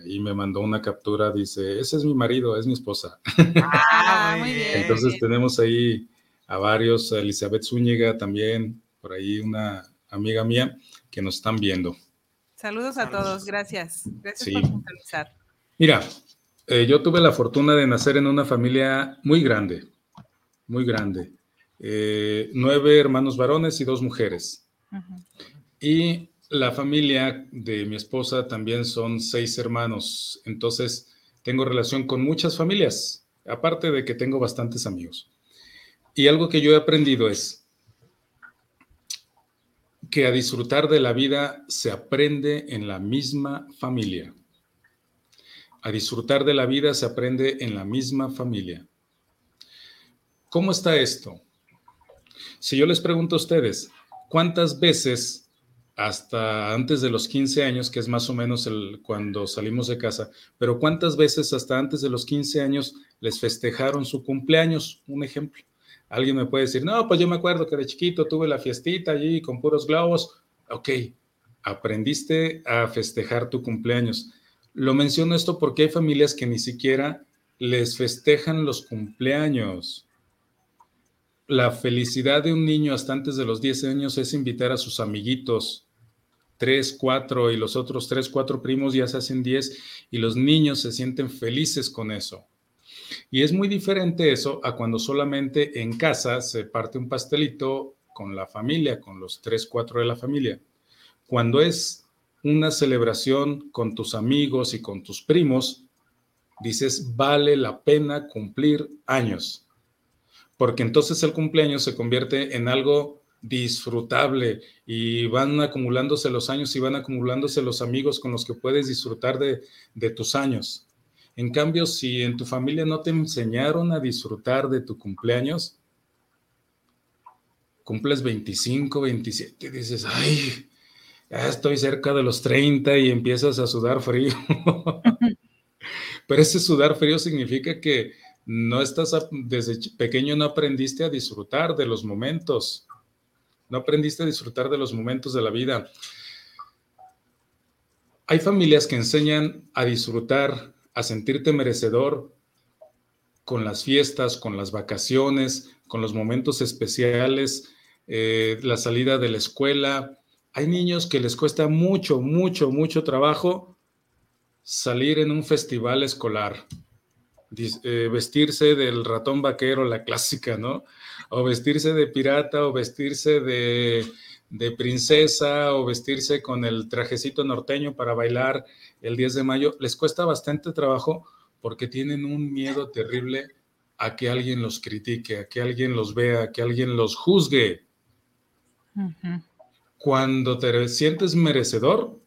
y me mandó una captura, dice, ese es mi marido, es mi esposa. Ah, muy bien. Entonces tenemos ahí a varios, a Elizabeth Zúñiga también, por ahí una amiga mía que nos están viendo. Saludos a todos, gracias. Gracias por puntualizar. Mira, eh, yo tuve la fortuna de nacer en una familia muy grande, muy grande. Eh, nueve hermanos varones y dos mujeres. Y la familia de mi esposa también son seis hermanos, entonces tengo relación con muchas familias, aparte de que tengo bastantes amigos. Y algo que yo he aprendido es que a disfrutar de la vida se aprende en la misma familia. A disfrutar de la vida se aprende en la misma familia. ¿Cómo está esto? Si yo les pregunto a ustedes, ¿cuántas veces hasta antes de los 15 años, que es más o menos el, cuando salimos de casa, pero ¿cuántas veces hasta antes de los 15 años les festejaron su cumpleaños? Un ejemplo. Alguien me puede decir, no, pues yo me acuerdo que de chiquito tuve la fiestita allí con puros globos. Ok, aprendiste a festejar tu cumpleaños. Lo menciono esto porque hay familias que ni siquiera les festejan los cumpleaños. La felicidad de un niño hasta antes de los 10 años es invitar a sus amiguitos, tres, cuatro y los otros tres, cuatro primos ya se hacen diez y los niños se sienten felices con eso. Y es muy diferente eso a cuando solamente en casa se parte un pastelito con la familia, con los tres, cuatro de la familia. Cuando es una celebración con tus amigos y con tus primos, dices, vale la pena cumplir años. Porque entonces el cumpleaños se convierte en algo disfrutable y van acumulándose los años y van acumulándose los amigos con los que puedes disfrutar de, tus años. En cambio, si en tu familia no te enseñaron a disfrutar de tu cumpleaños, cumples 25, 27 y dices, ay, ya estoy cerca de los 30 y empiezas a sudar frío. Pero ese sudar frío significa que no estás, desde pequeño no aprendiste a disfrutar de los momentos no aprendiste a disfrutar de los momentos de la vida. Hay familias que enseñan a disfrutar, a sentirte merecedor con las fiestas, con las vacaciones, con los momentos especiales, eh, la salida de la escuela. Hay niños que les cuesta mucho, mucho, mucho trabajo salir en un festival escolar, eh, vestirse del ratón vaquero, la clásica, ¿no? o vestirse de pirata, o vestirse de, princesa, o vestirse con el trajecito norteño para bailar el 10 de mayo, les cuesta bastante trabajo porque tienen un miedo terrible a que alguien los critique, a que alguien los vea, a que alguien los juzgue. Cuando te sientes merecedor,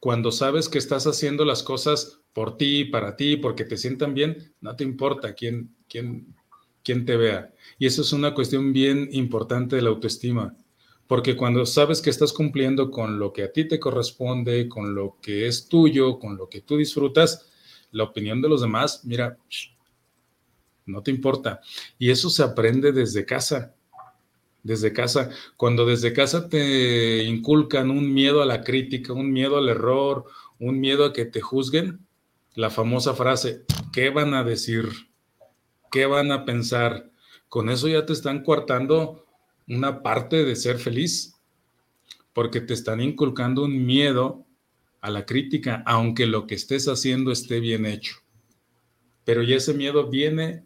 cuando sabes que estás haciendo las cosas por ti, para ti, porque te sientan bien, no te importa quién, quién, quién te vea. Y eso es una cuestión bien importante de la autoestima, porque cuando sabes que estás cumpliendo con lo que a ti te corresponde, con lo que es tuyo, con lo que tú disfrutas, la opinión de los demás, mira, no te importa. Y eso se aprende desde casa. Desde casa, cuando desde casa te inculcan un miedo a la crítica, un miedo al error, un miedo a que te juzguen, la famosa frase, ¿qué van a decir? ¿Qué van a pensar? con eso ya te están coartando una parte de ser feliz, porque te están inculcando un miedo a la crítica, aunque lo que estés haciendo esté bien hecho. Pero ya ese miedo viene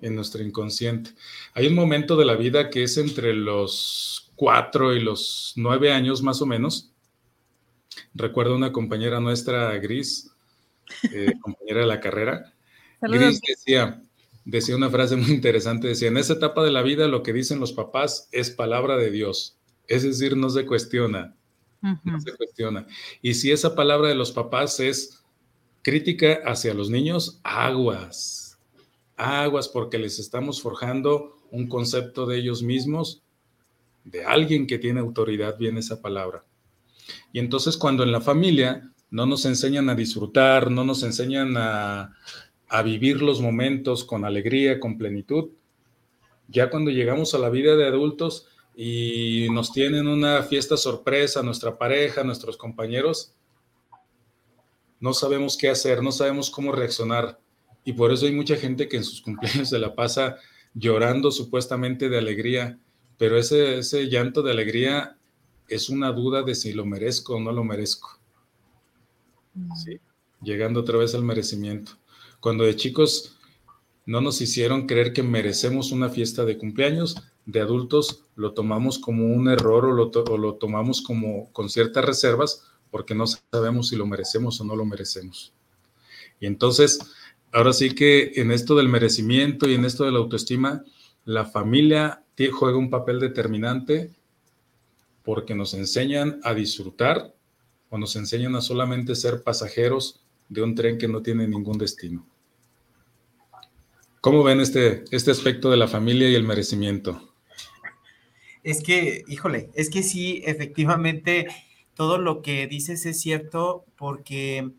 en nuestro inconsciente. Hay un momento de la vida que es entre los cuatro y los nueve años más o menos. Recuerdo una compañera nuestra, Gris, eh, compañera de la carrera. Gris decía, decía una frase muy interesante, decía, en esa etapa de la vida lo que dicen los papás es palabra de Dios, es decir, no se cuestiona, no se cuestiona. Y si esa palabra de los papás es crítica hacia los niños, aguas, aguas, porque les estamos forjando un concepto de ellos mismos, de alguien que tiene autoridad, viene esa palabra. Y entonces cuando en la familia no nos enseñan a disfrutar, no nos enseñan a, a vivir los momentos con alegría, con plenitud. Ya cuando llegamos a la vida de adultos y nos tienen una fiesta sorpresa, nuestra pareja, nuestros compañeros, no sabemos qué hacer, no sabemos cómo reaccionar. Y por eso hay mucha gente que en sus cumpleaños se la pasa llorando supuestamente de alegría, pero ese, ese llanto de alegría es una duda de si lo merezco o no lo merezco. Mm. llegando otra vez al merecimiento. Cuando de chicos no nos hicieron creer que merecemos una fiesta de cumpleaños, de adultos lo tomamos como un error o lo, tomamos como con ciertas reservas porque no sabemos si lo merecemos o no lo merecemos. Y entonces, ahora sí que en esto del merecimiento y en esto de la autoestima, la familia juega un papel determinante porque nos enseñan a disfrutar o nos enseñan a solamente ser pasajeros de un tren que no tiene ningún destino. ¿Cómo ven este, este aspecto de la familia y el merecimiento? Es que, híjole, es que sí, efectivamente, todo lo que dices es cierto porque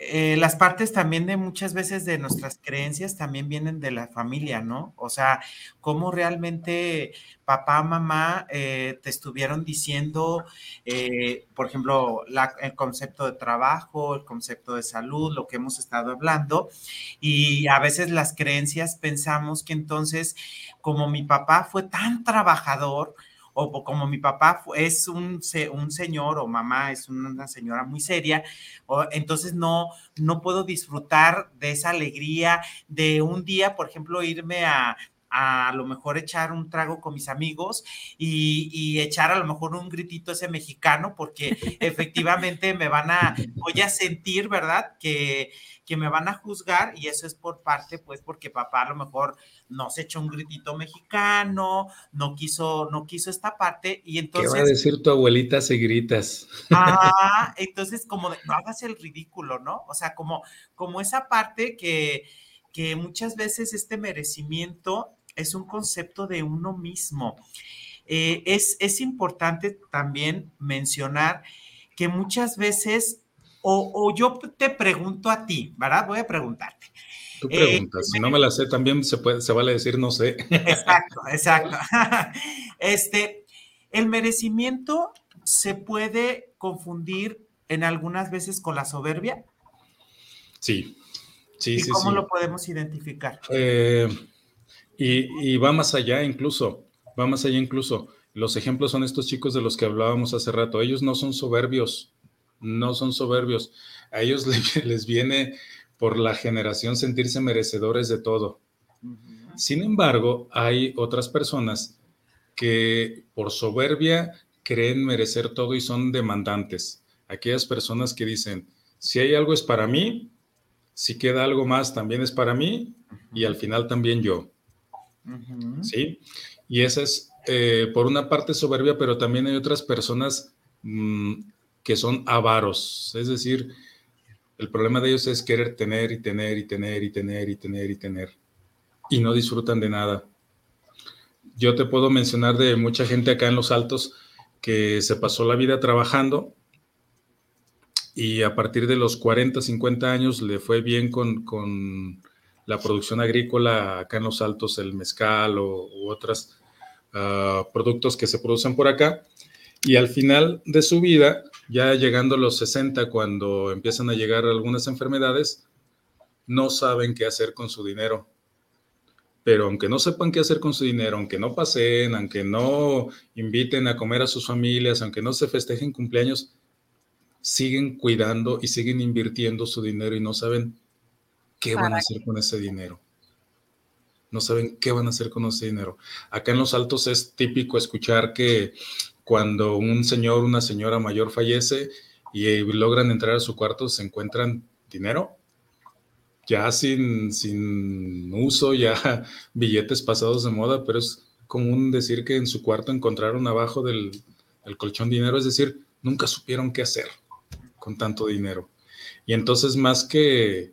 eh, las partes también de muchas veces de nuestras creencias también vienen de la familia, ¿no? O sea, cómo realmente papá, mamá eh, te estuvieron diciendo, eh, por ejemplo, el concepto de trabajo, el concepto de salud, lo que hemos estado hablando, y a veces las creencias pensamos que entonces, como mi papá fue tan trabajador, o como mi papá es un, un señor o mamá es una señora muy seria, o, entonces no, no puedo disfrutar de esa alegría de un día, por ejemplo, irme a a, lo mejor echar un trago con mis amigos y, y, echar a lo mejor un gritito ese mexicano, porque efectivamente me van a, voy a sentir, ¿verdad? Que, que me van a juzgar y eso es por parte, pues, porque papá a lo mejor no se echó un gritito mexicano, no quiso, no quiso esta parte y entonces... ¿Qué va a decir tu abuelita si gritas? Ah, entonces como no hagas el ridículo, ¿no? O sea, como, como esa parte que, que muchas veces este merecimiento es un concepto de uno mismo. Eh, es, es importante también mencionar que muchas veces o, yo te pregunto a ti, ¿verdad? Voy a preguntarte. Tú preguntas, si no me la sé, también se, puede, se vale decir no sé. Exacto, exacto. Este, el merecimiento se puede confundir en algunas veces con la soberbia. Sí, sí, ¿Y sí. ¿Cómo lo podemos identificar? Eh, y, y, va más allá incluso, va más allá incluso. Los ejemplos son estos chicos de los que hablábamos hace rato. Ellos no son soberbios, no son soberbios. A ellos les, viene por la generación sentirse merecedores de todo. Sin embargo, hay otras personas que por soberbia creen merecer todo y son demandantes. Aquellas personas que dicen, si hay algo es para mí, si queda algo más también es para mí y al final también yo. ¿Sí? Y esa es, eh, por una parte, soberbia, pero también hay otras personas mm, que son avaros, es decir, el problema de ellos es querer tener y tener y tener y tener y tener y tener y no disfrutan de nada. Yo te puedo mencionar de mucha gente acá en Los Altos que se pasó la vida trabajando y a partir de los 40, 50 años le fue bien con, la producción agrícola acá en Los Altos, el mezcal o, u otros ah, productos que se producen por acá. Y al final de su vida ya llegando a los 60, cuando empiezan a llegar algunas enfermedades, no saben qué hacer con su dinero. Pero aunque no sepan qué hacer con su dinero, aunque no pasen, aunque no inviten a comer a sus familias, aunque no se festejen cumpleaños, siguen cuidando y siguen invirtiendo su dinero y no saben qué van a hacer con ese dinero. no saben qué van a hacer con ese dinero. Acá en los altos es típico escuchar que cuando un señor, una señora mayor fallece y logran entrar a su cuarto, se encuentran dinero, ya sin, sin uso, ya billetes pasados de moda, pero es común decir que en su cuarto encontraron abajo del, colchón dinero, es decir, nunca supieron qué hacer con tanto dinero. Y entonces más que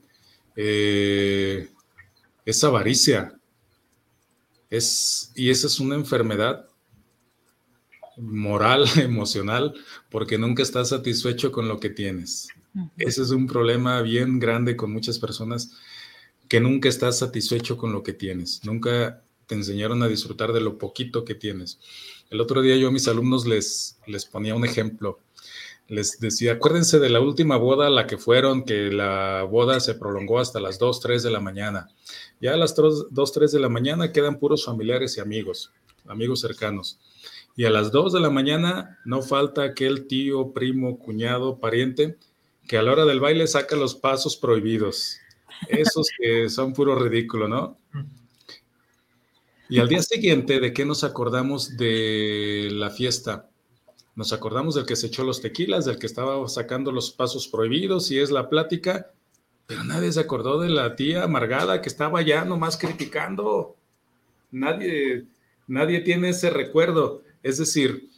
eh, es avaricia, es, y esa es una enfermedad moral, emocional, porque nunca estás satisfecho con lo que tienes. Ese es un problema bien grande con muchas personas que nunca estás satisfecho con lo que tienes. Nunca te enseñaron a disfrutar de lo poquito que tienes. El otro día yo a mis alumnos les, les ponía un ejemplo. Les decía, acuérdense de la última boda a la que fueron, que la boda se prolongó hasta las 2, 3 de la mañana. Ya a las 2, 3 de la mañana quedan puros familiares y amigos, amigos cercanos. Y a las 2 de la mañana no falta aquel tío, primo, cuñado, pariente que a la hora del baile saca los pasos prohibidos. Esos que son puro ridículo, ¿no? Y al día siguiente, ¿de qué nos acordamos de la fiesta? Nos acordamos del que se echó los tequilas, del que estaba sacando los pasos prohibidos y es la plática, pero nadie se acordó de la tía amargada que estaba ya nomás criticando. Nadie, nadie tiene ese recuerdo. Es decir,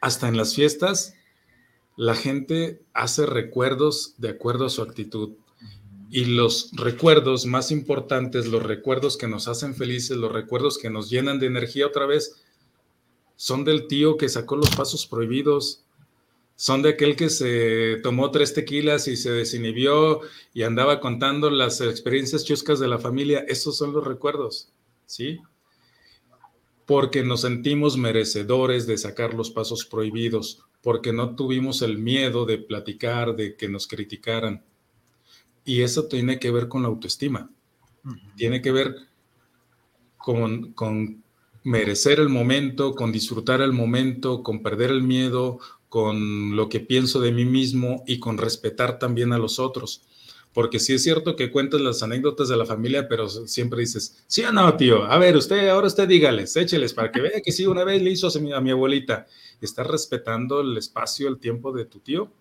hasta en las fiestas la gente hace recuerdos de acuerdo a su actitud. Y los recuerdos más importantes, los recuerdos que nos hacen felices, los recuerdos que nos llenan de energía otra vez, son del tío que sacó los pasos prohibidos, son de aquel que se tomó tres tequilas y se desinhibió y andaba contando las experiencias chuscas de la familia. Esos son los recuerdos, ¿sí? Porque nos sentimos merecedores de sacar los pasos prohibidos, porque no tuvimos el miedo de platicar, de que nos criticaran. Y eso tiene que ver con la autoestima. Tiene que ver con, con merecer el momento, con disfrutar el momento, con perder el miedo, con lo que pienso de mí mismo y con respetar también a los otros. Porque sí es cierto que cuentas las anécdotas de la familia, pero siempre dices, sí o no, tío, a ver, usted, ahora usted dígales, écheles para que vea que sí, una vez le hizo a mi, abuelita. Estás respetando el espacio, el tiempo de tu tío.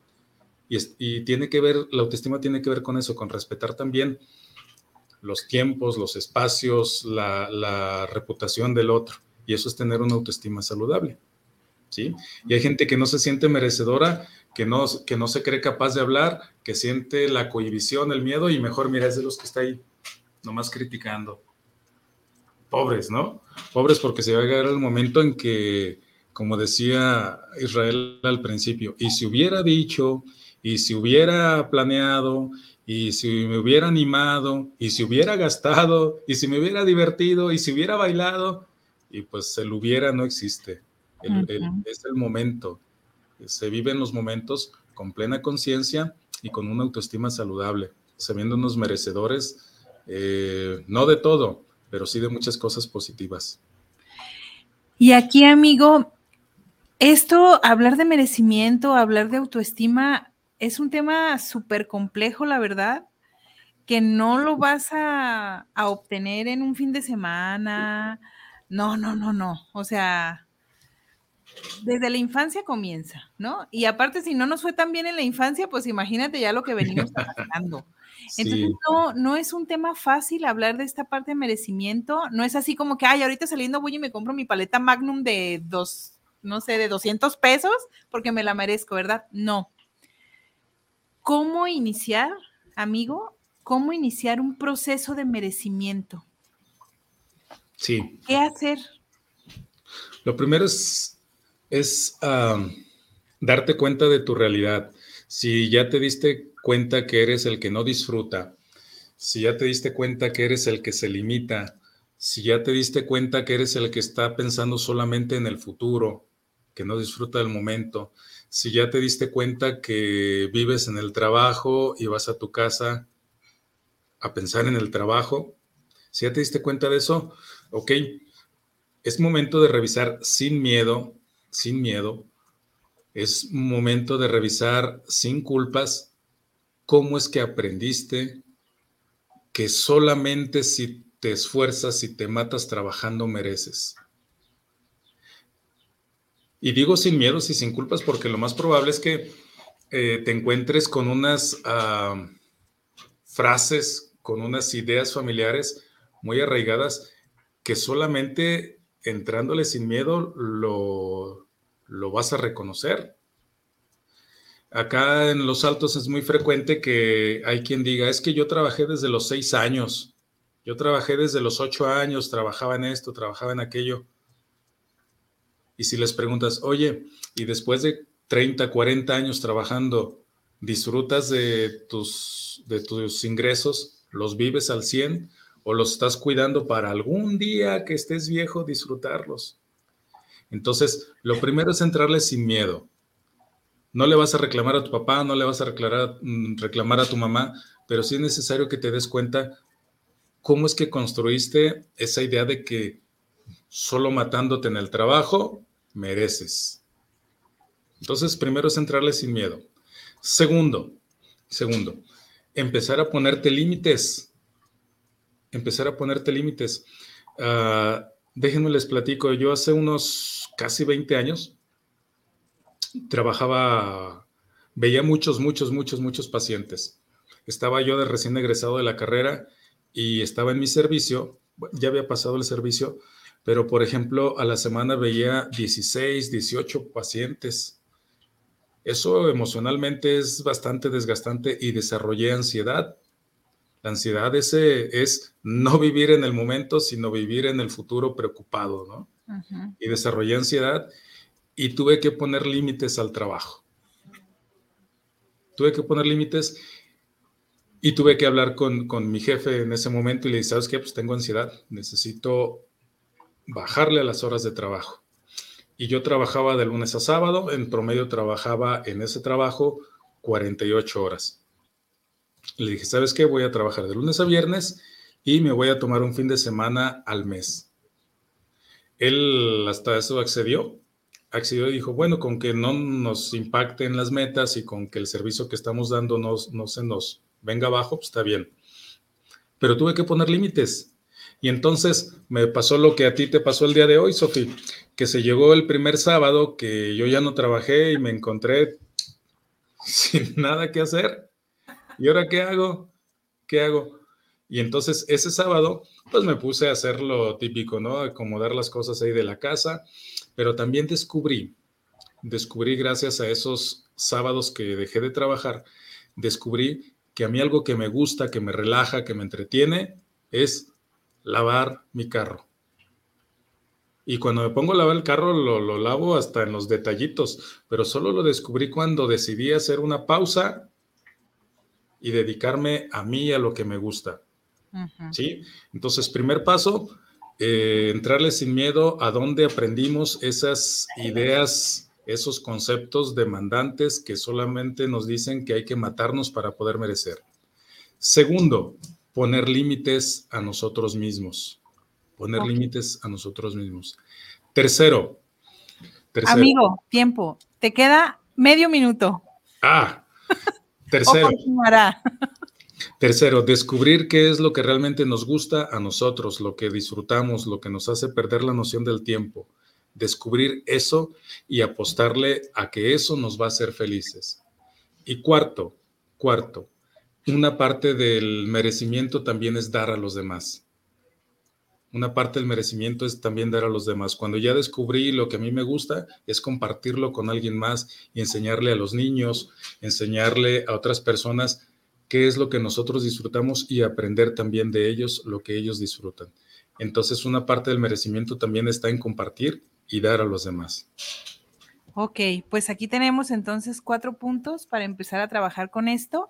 Y, tiene que ver, la autoestima tiene que ver con eso, con respetar también los tiempos, los espacios, la, reputación del otro. Y eso es tener una autoestima saludable. ¿Sí? Y hay gente que no se siente merecedora que no, que no se cree capaz de hablar, que siente la cohibición, el miedo y mejor mira, es de los que está ahí nomás criticando. Pobres, ¿no? Pobres porque se va a llegar el momento en que, como decía Israel al principio, y si hubiera dicho, y si hubiera planeado, y si me hubiera animado, y si hubiera gastado, y si me hubiera divertido, y si hubiera bailado, y pues el hubiera no existe. es el momento se viven los momentos con plena conciencia y con una autoestima saludable, sabiéndonos merecedores, eh, no de todo, pero sí de muchas cosas positivas. Y aquí, amigo, esto, hablar de merecimiento, hablar de autoestima, es un tema súper complejo, la verdad, que no lo vas a, a obtener en un fin de semana. No, no, no, no. O sea, desde la infancia comienza, ¿no? Y aparte, si no nos fue tan bien en la infancia, pues imagínate ya lo que venimos trabajando. Entonces, no, no es un tema fácil hablar de esta parte de merecimiento. No es así como que, ay, ahorita saliendo voy y me compro mi paleta Magnum de dos, no sé, de 200 pesos porque me la merezco, ¿verdad? No. ¿Cómo iniciar, amigo? ¿Cómo iniciar un proceso de merecimiento? Sí. ¿Qué hacer? Lo primero es es darte cuenta de tu realidad. Si ya te diste cuenta que eres el que no disfruta, si ya te diste cuenta que eres el que se limita, si ya te diste cuenta que eres el que está pensando solamente en el futuro, que no disfruta del momento, si ya te diste cuenta que vives en el trabajo y vas a tu casa a pensar en el trabajo, si ya te diste cuenta de eso, ok, es momento de revisar sin miedo sin miedo, es momento de revisar sin culpas cómo es que aprendiste que solamente si te esfuerzas y te matas trabajando, mereces. Y digo sin miedos y sin culpas porque lo más probable es que eh, te encuentres con unas ah, frases, con unas ideas familiares muy arraigadas que solamente entrándole sin miedo lo, lo vas a reconocer. Acá en Los Altos es muy frecuente que hay quien diga, es que yo trabajé desde los seis años, yo trabajé desde los ocho años, trabajaba en esto, trabajaba en aquello. Y si les preguntas, oye, y después de 30, 40 años trabajando, ¿disfrutas de tus, de tus ingresos? ¿Los vives al 100? ¿O los estás cuidando para algún día que estés viejo disfrutarlos? Entonces, lo primero es entrarle sin miedo. No le vas a reclamar a tu papá, no le vas a reclamar, mm, reclamar a tu mamá, pero sí es necesario que te des cuenta cómo es que construiste esa idea de que solo matándote en el trabajo mereces. Entonces, primero es entrarle sin miedo. Segundo, segundo, empezar a ponerte límites. Empezar a ponerte límites. Uh, déjenme les platico, yo hace unos casi 20 años trabajaba, veía muchos, muchos, muchos, muchos pacientes. Estaba yo de recién egresado de la carrera y estaba en mi servicio, ya había pasado el servicio, pero por ejemplo, a la semana veía 16, 18 pacientes. Eso emocionalmente es bastante desgastante y desarrollé ansiedad. La ansiedad ese es no vivir en el momento, sino vivir en el futuro preocupado, ¿no? Y desarrollé ansiedad y tuve que poner límites al trabajo. Tuve que poner límites y tuve que hablar con, mi jefe en ese momento y le dije, ¿sabes qué? Pues tengo ansiedad, necesito bajarle a las horas de trabajo. Y yo trabajaba de lunes a sábado, en promedio trabajaba en ese trabajo 48 horas. Le dije, ¿sabes qué? Voy a trabajar de lunes a viernes y me voy a tomar un fin de semana al mes. Él hasta eso accedió. Accedió y dijo, bueno, con que no nos impacten las metas y con que el servicio que estamos dando no, no se nos venga abajo, pues está bien. Pero tuve que poner límites. Y entonces me pasó lo que a ti te pasó el día de hoy, Sofi, que se llegó el primer sábado que yo ya no trabajé y me encontré sin nada que hacer. ¿Y ahora qué hago? ¿Qué hago? Y entonces ese sábado, pues me puse a hacer lo típico, ¿no? Acomodar las cosas ahí de la casa, pero también descubrí, descubrí gracias a esos sábados que dejé de trabajar, descubrí que a mí algo que me gusta, que me relaja, que me entretiene, es lavar mi carro. Y cuando me pongo a lavar el carro, lo, lavo hasta en los detallitos, pero solo lo descubrí cuando decidí hacer una pausa y dedicarme a mí y a lo que me gusta. ¿Sí? Entonces, primer paso, eh, entrarle sin miedo a dónde aprendimos esas ideas esos conceptos demandantes que solamente nos dicen que hay que matarnos para poder merecer. Segundo, poner límites a nosotros mismos. Poner límites a nosotros mismos. Tercero, Amigo, tiempo. Te queda medio minuto. Ah, tercero. Tercero, descubrir qué es lo que realmente nos gusta a nosotros, lo que disfrutamos, lo que nos hace perder la noción del tiempo descubrir eso y apostarle a que eso nos va a hacer felices. Y cuarto, cuarto, una parte del merecimiento también es dar a los demás. Una parte del merecimiento es también dar a los demás. Cuando ya descubrí lo que a mí me gusta, es compartirlo con alguien más y enseñarle a los niños, enseñarle a otras personas qué es lo que nosotros disfrutamos y aprender también de ellos lo que ellos disfrutan. Entonces, una parte del merecimiento también está en compartir y dar a los demás. Ok, pues aquí tenemos entonces cuatro puntos para empezar a trabajar con esto.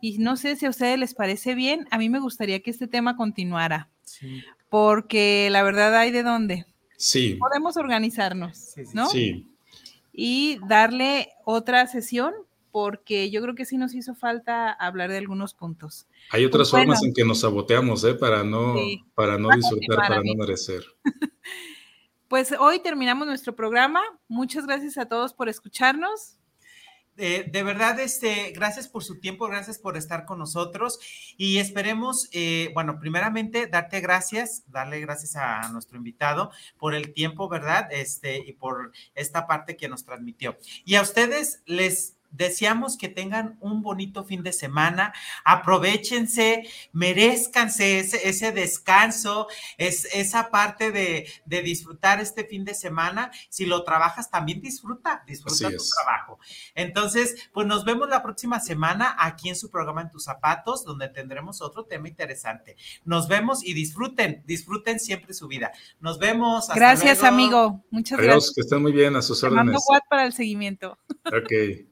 Y no sé si a ustedes les parece bien, a mí me gustaría que este tema continuara, porque la verdad hay de dónde. Sí. Podemos organizarnos, ¿no? Sí. Y darle otra sesión, porque yo creo que sí nos hizo falta hablar de algunos puntos. Hay otras pues formas en que nos saboteamos, ¿eh? Para no, para no disfrutar, para no merecer. Pues hoy terminamos nuestro programa. Muchas gracias a todos por escucharnos. de verdad, este, gracias por su tiempo, gracias por estar con nosotros y esperemos, eh, bueno, primeramente darte gracias, darle gracias a nuestro invitado por el tiempo, ¿verdad? Este, y por esta parte que nos transmitió. Y a ustedes les deseamos que tengan un bonito fin de semana, aprovechense, merezcanse ese, ese descanso, es, esa parte de, de, disfrutar este fin de semana. Si lo trabajas, también disfruta, disfruta tu trabajo. Entonces, pues nos vemos la próxima semana aquí en su programa En tus zapatos, donde tendremos otro tema interesante. Nos vemos y disfruten, disfruten siempre su vida. Nos vemos. gracias, amigo. Muchas gracias. Que estén muy bien a sus órdenes. Mando para el seguimiento. Ok.